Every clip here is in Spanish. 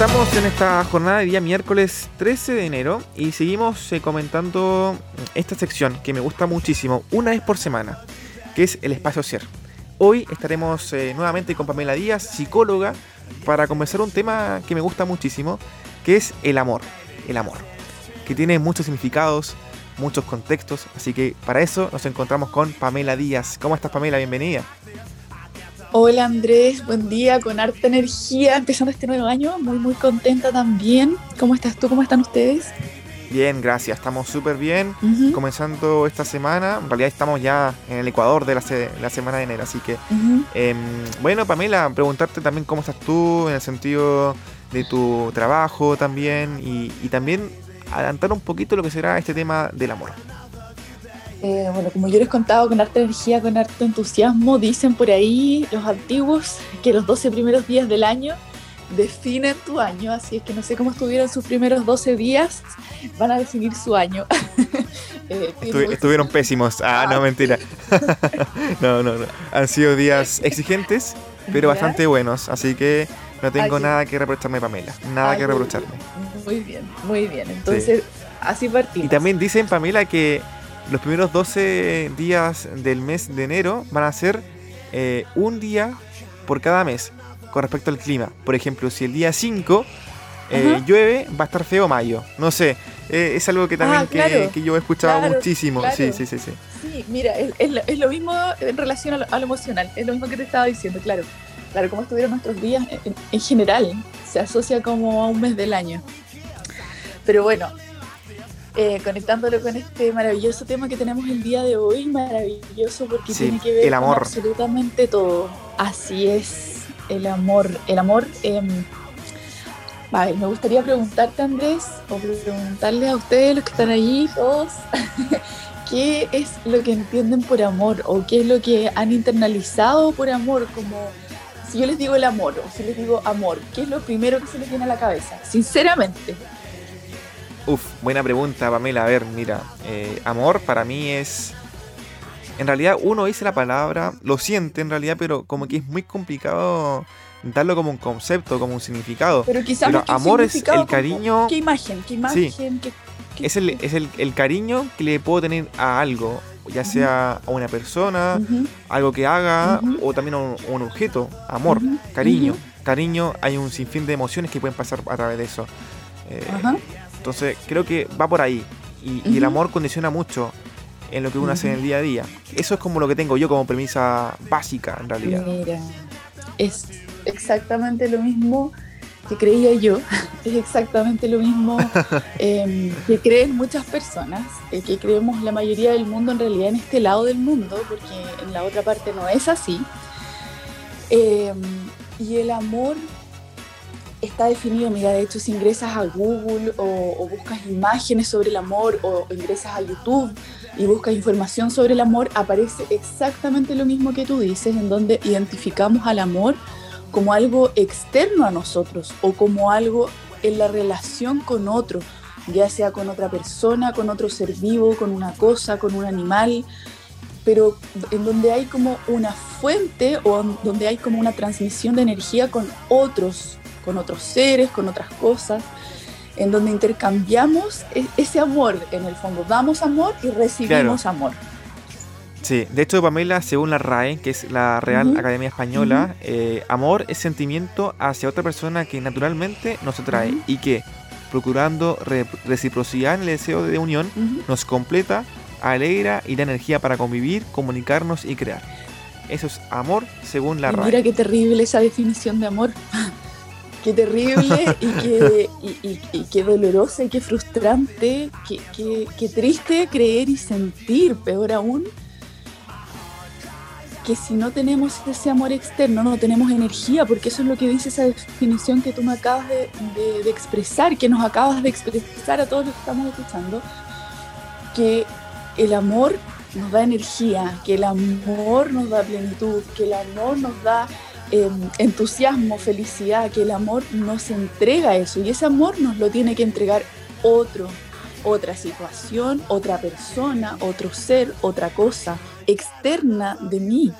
estamos en esta jornada de día miércoles 13 de enero y seguimos eh, comentando esta sección que me gusta muchísimo, una vez por semana, que es el espacio ser. Hoy estaremos eh, nuevamente con Pamela Díaz, psicóloga, para conversar un tema que me gusta muchísimo, que es el amor. El amor, que tiene muchos significados, muchos contextos, así que para eso nos encontramos con Pamela Díaz. ¿Cómo estás Pamela? Bienvenida. Hola Andrés, buen día, con harta energía, empezando este nuevo año, muy muy contenta también. ¿Cómo estás tú? ¿Cómo están ustedes? Bien, gracias, estamos súper bien, comenzando esta semana, en realidad estamos ya en el Ecuador de la, semana de enero, así que, em, bueno Pamela, preguntarte también cómo estás tú en el sentido de tu trabajo también y, y también adelantar un poquito lo que será este tema del amor. Eh, bueno, como yo les contaba, con harta energía, con harto entusiasmo, dicen por ahí los antiguos que los 12 primeros días del año definen tu año, así es que no sé cómo estuvieron sus primeros 12 días, van a definir su año. Eh, estuvieron pésimos, ah, no, mentira. no, no, no, han sido días exigentes, pero bastante buenos, así que no tengo nada que reprocharme, Pamela, nada que reprocharme. Muy bien, muy bien, entonces así partimos. Y también dicen, Pamela, que los primeros 12 días del mes de enero van a ser eh, un día por cada mes con respecto al clima. Por ejemplo, si el día 5 eh, llueve, va a estar feo mayo. No sé, eh, es algo que también ah, que, yo he escuchado muchísimo. Sí, sí, sí, sí. Sí, mira, es, lo, mismo en relación a lo, emocional, es lo mismo que te estaba diciendo, claro. Claro, como estuvieron nuestros días en general, se asocia como a un mes del año. Pero bueno, eh, conectándolo con este maravilloso tema que tenemos el día de hoy, maravilloso porque tiene que ver con absolutamente todo. Así es, el amor. El amor. Eh, vale, me gustaría preguntarte, Andrés, o preguntarle a ustedes, los que están ahí, todos, ¿qué es lo que entienden por amor? ¿O qué es lo que han internalizado por amor? Como si yo les digo el amor, o si les digo amor, ¿qué es lo primero que se les viene a la cabeza? Sinceramente. Uf, buena pregunta, Pamela. A ver, mira, eh, amor para mí es. En realidad, uno dice la palabra, lo siente en realidad, pero como que es muy complicado darlo como un concepto, como un significado. Pero quizás amor es el cariño. ¿Qué imagen? ¿Qué imagen? Sí. Es, el, es el, cariño que le puedo tener a algo, ya sea a una persona, algo que haga, o también a un, objeto. Amor, cariño. Cariño, hay un sinfín de emociones que pueden pasar a través de eso. Eh, entonces creo que va por ahí. Y, el amor condiciona mucho en lo que uno hace en el día a día. Eso es como lo que tengo yo como premisa básica en realidad. Mira, es exactamente lo mismo que creía yo, es exactamente lo mismo em, que creen muchas personas, eh, que creemos la mayoría del mundo en realidad en este lado del mundo, porque en la otra parte no es así. Em, y el amor está definido, mira, de hecho si ingresas a Google o, buscas imágenes sobre el amor o ingresas a YouTube y buscas información sobre el amor, aparece exactamente lo mismo que tú dices, en donde identificamos al amor como algo externo a nosotros o como algo en la relación con otro, ya sea con otra persona, con otro ser vivo, con una cosa, con un animal, pero en donde hay como una fuente o donde hay como una transmisión de energía con otros con otros seres, con otras cosas, en donde intercambiamos e-, ese amor, en el fondo, damos amor y recibimos amor. Sí, de hecho, Pamela, según la RAE, que es la Real Academia Española, eh, amor es sentimiento hacia otra persona que naturalmente nos atrae y que, procurando reciprocidad en el deseo de unión, nos completa, alegra y da energía para convivir, comunicarnos y crear. Eso es amor según la RAE. Mira qué terrible esa definición de amor. qué terrible y qué, y, qué doloroso y qué frustrante, qué, qué, triste creer y sentir, peor aún, que si no tenemos ese amor externo, no tenemos energía, porque eso es lo que dice esa definición que tú me acabas de, de, expresar, que nos acabas de expresar a todos los que estamos escuchando, que el amor nos da energía, que el amor nos da plenitud, que el amor nos da Em, entusiasmo, felicidad, que el amor nos entrega eso y ese amor nos lo tiene que entregar otro, otra situación, otra persona, otro ser, otra cosa externa de mí.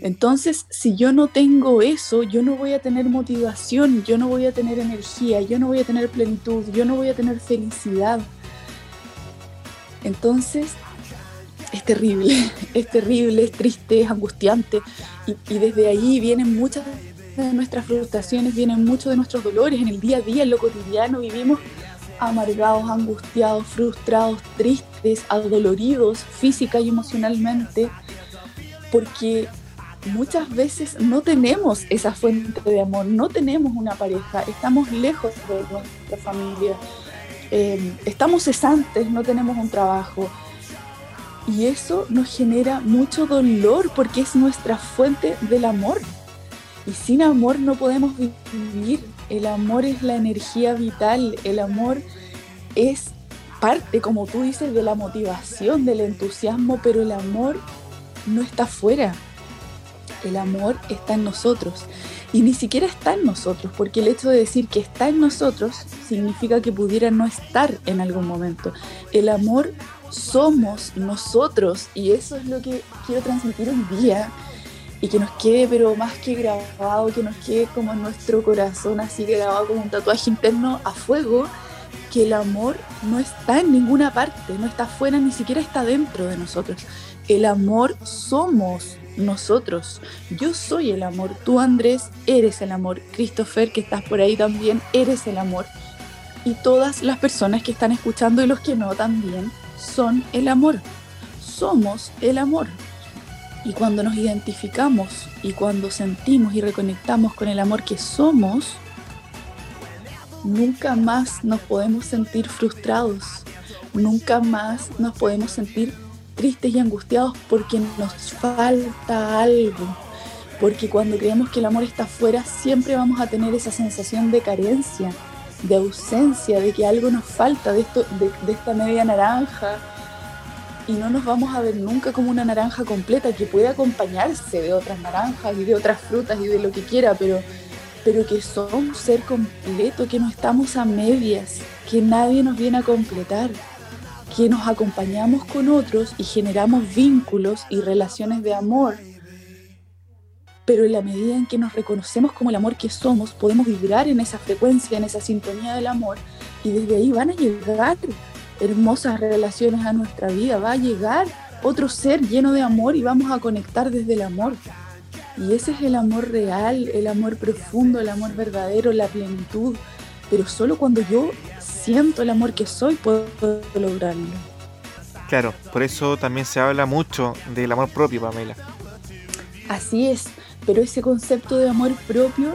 Entonces, si yo no tengo eso, yo no voy a tener motivación, yo no voy a tener energía, yo no voy a tener plenitud, yo no voy a tener felicidad. Entonces, es terrible, es terrible, es triste, es angustiante. Y, desde ahí vienen muchas de nuestras frustraciones, vienen muchos de nuestros dolores. En el día a día, en lo cotidiano, vivimos amargados, angustiados, frustrados, tristes, adoloridos física y emocionalmente, porque muchas veces no tenemos esa fuente de amor, no tenemos una pareja, estamos lejos de nuestra familia, eh, estamos cesantes, no tenemos un trabajo. Y eso nos genera mucho dolor porque es nuestra fuente del amor. Y sin amor no podemos vivir. El amor es la energía vital, el amor es parte, como tú dices, de la motivación, del entusiasmo, pero el amor no está fuera. El amor está en nosotros. Y ni siquiera está en nosotros, porque el hecho de decir que está en nosotros significa que pudiera no estar en algún momento. El amor somos nosotros y eso es lo que quiero transmitir hoy día y que nos quede pero más que grabado, que nos quede como en nuestro corazón, así grabado como un tatuaje interno a fuego, que el amor no está en ninguna parte, no está afuera, ni siquiera está dentro de nosotros. El amor somos nosotros. Yo soy el amor. Tú, Andrés, eres el amor. Christopher, que estás por ahí también, eres el amor. Y todas las personas que están escuchando y los que no también son el amor. Somos el amor. Y cuando nos identificamos y cuando sentimos y reconectamos con el amor que somos, nunca más nos podemos sentir frustrados, nunca más nos podemos sentir tristes y angustiados porque nos falta algo. Porque cuando creemos que el amor está afuera, siempre vamos a tener esa sensación de carencia, de ausencia, de que algo nos falta de, esto, de, esta media naranja. Y no nos vamos a ver nunca como una naranja completa que puede acompañarse de otras naranjas y de otras frutas y de lo que quiera, pero, pero que somos un ser completo, que no estamos a medias, que nadie nos viene a completar que nos acompañamos con otros y generamos vínculos y relaciones de amor. Pero en la medida en que nos reconocemos como el amor que somos, podemos vibrar en esa frecuencia, en esa sintonía del amor, y desde ahí van a llegar hermosas relaciones a nuestra vida, va a llegar otro ser lleno de amor y vamos a conectar desde el amor. Y ese es el amor real, el amor profundo, el amor verdadero, la plenitud. Pero solo cuando yo siento el amor que soy, puedo lograrlo. Claro, por eso también se habla mucho del amor propio, Pamela. Así es, pero ese concepto de amor propio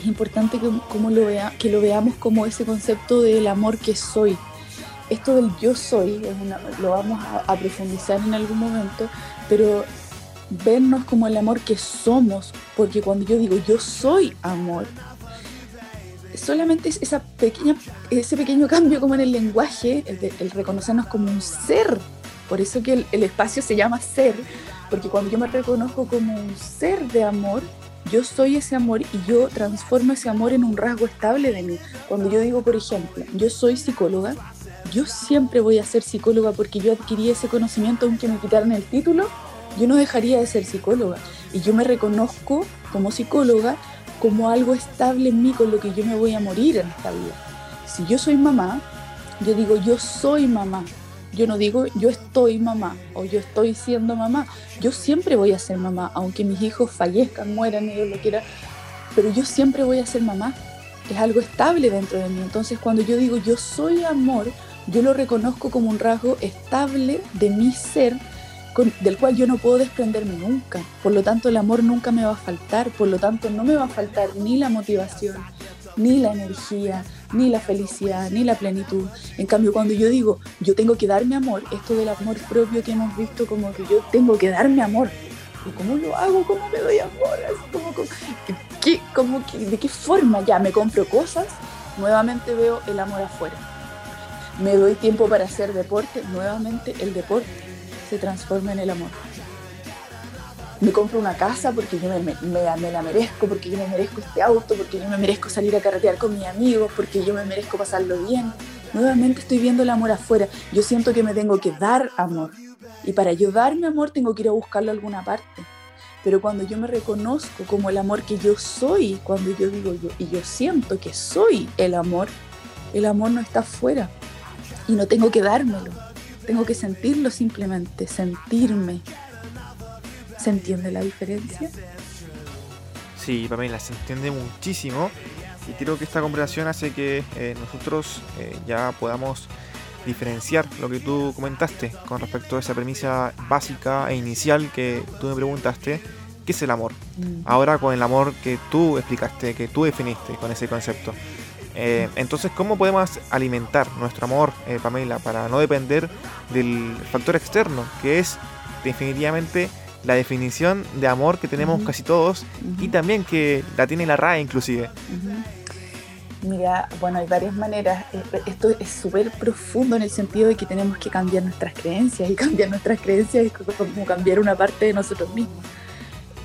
es importante que, como lo, vea, que lo veamos como ese concepto del amor que soy. Esto del yo soy, lo vamos a profundizar en algún momento, pero vernos como el amor que somos, porque cuando yo digo yo soy amor, solamente esa pequeña, ese pequeño cambio como en el lenguaje, el, reconocernos como un ser. Por eso que el, espacio se llama ser, porque cuando yo me reconozco como un ser de amor, yo soy ese amor y yo transformo ese amor en un rasgo estable de mí. Cuando yo digo, por ejemplo, yo soy psicóloga, yo siempre voy a ser psicóloga porque yo adquirí ese conocimiento aunque me quitaran el título, yo no dejaría de ser psicóloga. Y yo me reconozco como psicóloga como algo estable en mí con lo que yo me voy a morir en esta vida. Si yo soy mamá, yo digo yo soy mamá. Yo no digo yo estoy mamá o yo estoy siendo mamá. Yo siempre voy a ser mamá, aunque mis hijos fallezcan, mueran Dios lo quiera. Pero yo siempre voy a ser mamá. Es algo estable dentro de mí. Entonces cuando yo digo yo soy amor, yo lo reconozco como un rasgo estable de mi ser del cual yo no puedo desprenderme nunca. Por lo tanto, el amor nunca me va a faltar. Por lo tanto, no me va a faltar ni la motivación, ni la energía, ni la felicidad, ni la plenitud. En cambio, cuando yo digo, yo tengo que darme amor, esto del amor propio que hemos visto como que yo tengo que darme amor. ¿Y cómo lo hago? ¿Cómo me doy amor? como, ¿De qué forma? Ya me compro cosas, nuevamente veo el amor afuera. Me doy tiempo para hacer deporte, nuevamente el deporte se transforma en el amor. Me compro una casa porque yo me, la merezco, porque yo me merezco este auto, porque yo me merezco salir a carretear con mis amigos, porque yo me merezco pasarlo bien. Nuevamente estoy viendo el amor afuera. Yo siento que me tengo que dar amor. Y para yo darme amor tengo que ir a buscarlo a alguna parte. Pero cuando yo me reconozco como el amor que yo soy, cuando yo digo yo y yo siento que soy el amor, el amor no está afuera y no tengo que dármelo. Tengo que sentirlo simplemente, sentirme. ¿Se entiende la diferencia? Sí, Pamela, se entiende muchísimo y creo que esta conversación hace que eh, nosotros eh, ya podamos diferenciar lo que tú comentaste con respecto a esa premisa básica e inicial que tú me preguntaste, ¿qué es el amor? Mm. Ahora con el amor que tú explicaste, que tú definiste con ese concepto. Eh, entonces, ¿cómo podemos alimentar nuestro amor, Pamela, para no depender del factor externo, que es definitivamente la definición de amor que tenemos casi todos y también que la tiene la RAE inclusive. Mira, bueno, hay varias maneras. Esto es súper profundo en el sentido de que tenemos que cambiar nuestras creencias y cambiar nuestras creencias es como cambiar una parte de nosotros mismos.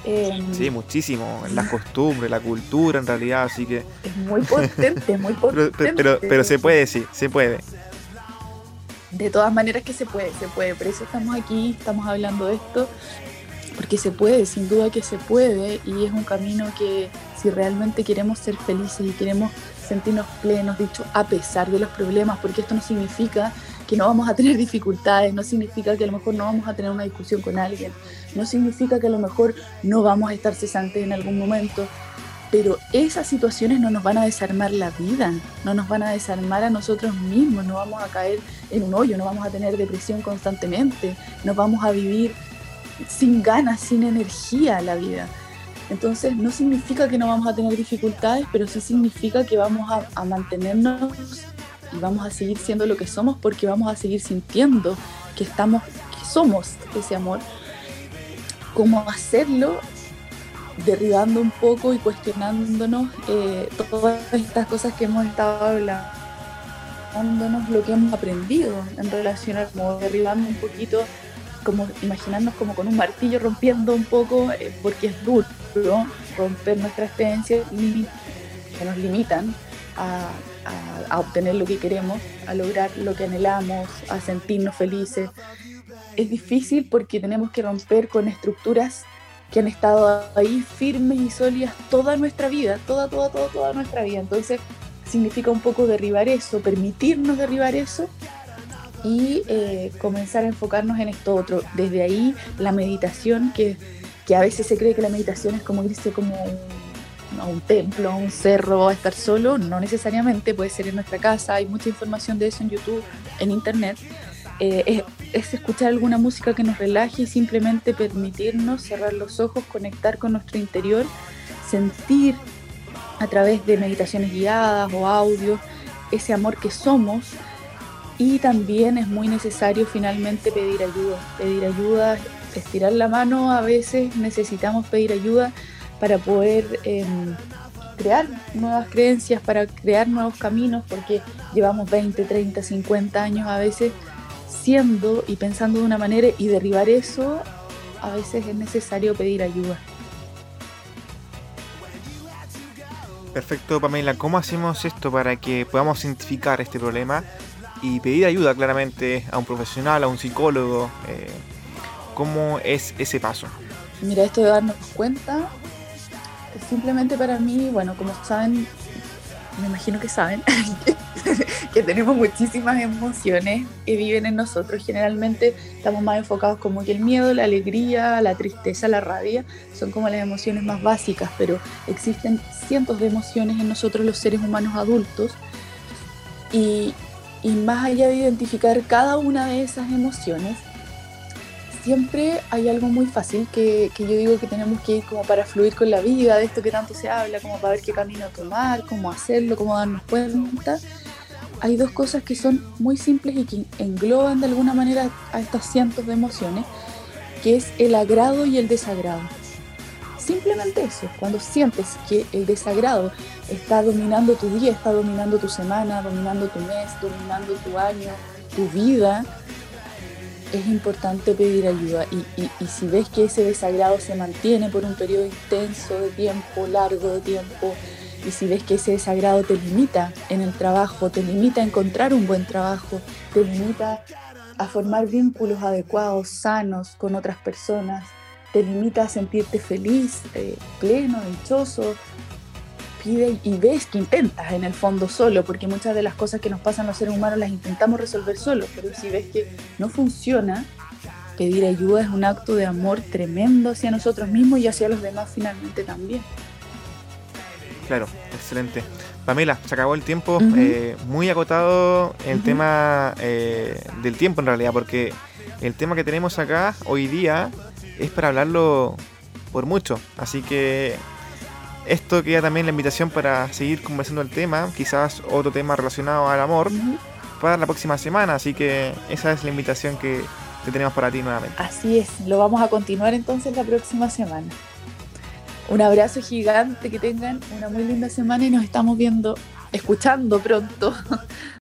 Em, sí, muchísimo, en las costumbres, la cultura en realidad, así que... Es muy potente, muy potente. pero, pero, se puede, sí, se puede. De todas maneras que se puede, se puede. Por eso estamos aquí, estamos hablando de esto porque se puede, sin duda que se puede, y es un camino que si realmente queremos ser felices y queremos sentirnos plenos, dicho, a pesar de los problemas, porque esto no significa que no vamos a tener dificultades, no significa que a lo mejor no vamos a tener una discusión con alguien, no significa que a lo mejor no vamos a estar cesantes en algún momento, pero esas situaciones no nos van a desarmar la vida, no nos van a desarmar a nosotros mismos, no vamos a caer en un hoyo, no vamos a tener depresión constantemente, no vamos a vivir sin ganas, sin energía la vida. Entonces no significa que no vamos a tener dificultades, pero sí significa que vamos a, mantenernos y vamos a seguir siendo lo que somos porque vamos a seguir sintiendo que estamos, que somos ese amor. ¿Cómo hacerlo? Derribando un poco y cuestionándonos eh, todas estas cosas que hemos estado hablando, lo que hemos aprendido en relación a como derribando un poquito como imaginarnos como con un martillo rompiendo un poco, eh, porque es duro romper nuestras creencias que nos limitan a, obtener lo que queremos, a lograr lo que anhelamos, a sentirnos felices. Es difícil porque tenemos que romper con estructuras que han estado ahí firmes y sólidas toda nuestra vida, toda, toda, toda, toda nuestra vida. Entonces significa un poco derribar eso, permitirnos derribar eso y eh, comenzar a enfocarnos en esto otro. Desde ahí la meditación, que, que, a veces se cree que la meditación es como irse como a un templo, a un cerro, a estar solo, no necesariamente, puede ser en nuestra casa, hay mucha información de eso en YouTube, en Internet. Eh, es, es, escuchar alguna música que nos relaje y simplemente permitirnos cerrar los ojos, conectar con nuestro interior, sentir a través de meditaciones guiadas o audios ese amor que somos y también es muy necesario finalmente pedir ayuda, pedir ayuda, estirar la mano, a veces necesitamos pedir ayuda para poder em, crear nuevas creencias, para crear nuevos caminos, porque llevamos 20, 30, 50 años a veces siendo y pensando de una manera y derribar eso, a veces es necesario pedir ayuda. Perfecto, Pamela. ¿Cómo hacemos esto para que podamos identificar este problema y pedir ayuda claramente a un profesional, a un psicólogo. Eh, ¿Cómo es ese paso? Mira, esto de darnos cuenta, simplemente para mí, bueno, como saben, me imagino que saben, que tenemos muchísimas emociones que viven en nosotros. Generalmente estamos más enfocados como que el miedo, la alegría, la tristeza, la rabia, son como las emociones más básicas, pero existen cientos de emociones en nosotros los seres humanos adultos. Y, y más allá de identificar cada una de esas emociones, siempre hay algo muy fácil que, yo digo que tenemos que ir como para fluir con la vida, de esto que tanto se habla, como para ver qué camino tomar, cómo hacerlo, cómo darnos cuenta. Hay dos cosas que son muy simples y que engloban de alguna manera a estas cientos de emociones, que es el agrado y el desagrado. Simplemente eso, cuando sientes que el desagrado está dominando tu día, está dominando tu semana, dominando tu mes, dominando tu año, tu vida, es importante pedir ayuda. Y, si ves que ese desagrado se mantiene por un periodo intenso de tiempo, largo de tiempo, y si ves que ese desagrado te limita en el trabajo, te limita a encontrar un buen trabajo, te limita a formar vínculos adecuados, sanos con otras personas, te limita a sentirte feliz, eh, pleno, dichoso, pide y ves que intentas en el fondo solo, porque muchas de las cosas que nos pasan los seres humanos las intentamos resolver solo, pero si ves que no funciona, pedir ayuda es un acto de amor tremendo hacia nosotros mismos y hacia los demás finalmente también. Claro, excelente. Pamela, se acabó el tiempo, eh, muy agotado el tema eh, del tiempo en realidad, porque el tema que tenemos acá hoy día es para hablarlo por mucho, así que esto queda también la invitación para seguir conversando el tema, quizás otro tema relacionado al amor, para la próxima semana, así que esa es la invitación que tenemos para ti nuevamente. Así es, lo vamos a continuar entonces la próxima semana. Un abrazo gigante, que tengan una muy linda semana y nos estamos viendo, escuchando pronto